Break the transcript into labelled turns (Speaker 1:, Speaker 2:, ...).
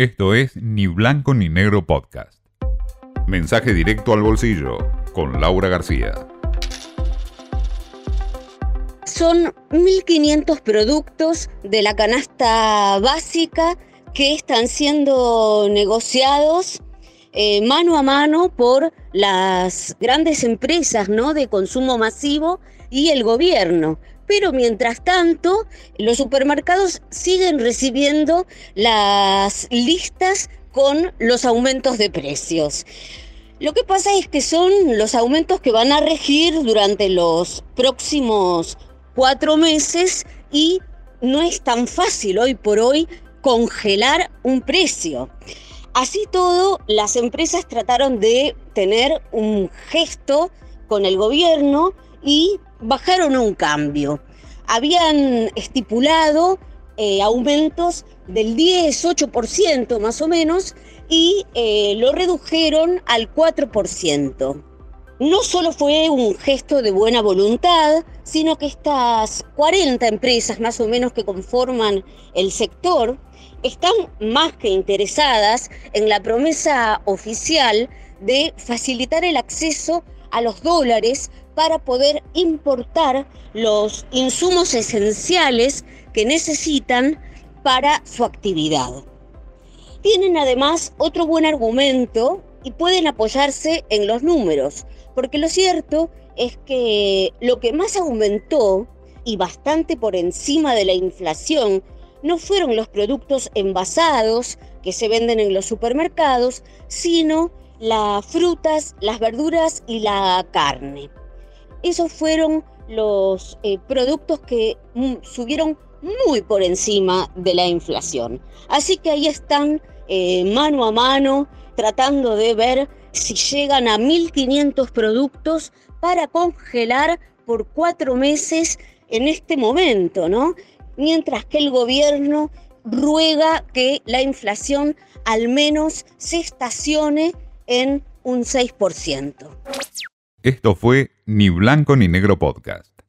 Speaker 1: Esto es Ni Blanco ni Negro Podcast. Mensaje directo al bolsillo con Laura García.
Speaker 2: Son 1.500 productos de la canasta básica que están siendo negociados eh, mano a mano por las grandes empresas ¿no? de consumo masivo y el gobierno. Pero mientras tanto, los supermercados siguen recibiendo las listas con los aumentos de precios. Lo que pasa es que son los aumentos que van a regir durante los próximos cuatro meses y no es tan fácil hoy por hoy congelar un precio. Así todo, las empresas trataron de tener un gesto con el gobierno y bajaron un cambio. Habían estipulado eh, aumentos del 10, 8% más o menos y eh, lo redujeron al 4%. No solo fue un gesto de buena voluntad, sino que estas 40 empresas más o menos que conforman el sector están más que interesadas en la promesa oficial de facilitar el acceso a los dólares para poder importar los insumos esenciales que necesitan para su actividad. Tienen además otro buen argumento y pueden apoyarse en los números, porque lo cierto es que lo que más aumentó y bastante por encima de la inflación no fueron los productos envasados que se venden en los supermercados, sino las frutas, las verduras y la carne. Esos fueron los eh, productos que mm, subieron muy por encima de la inflación. Así que ahí están eh, mano a mano tratando de ver si llegan a 1.500 productos para congelar por cuatro meses en este momento, ¿no? mientras que el gobierno ruega que la inflación al menos se estacione en un 6%.
Speaker 1: Esto fue Ni Blanco ni Negro Podcast.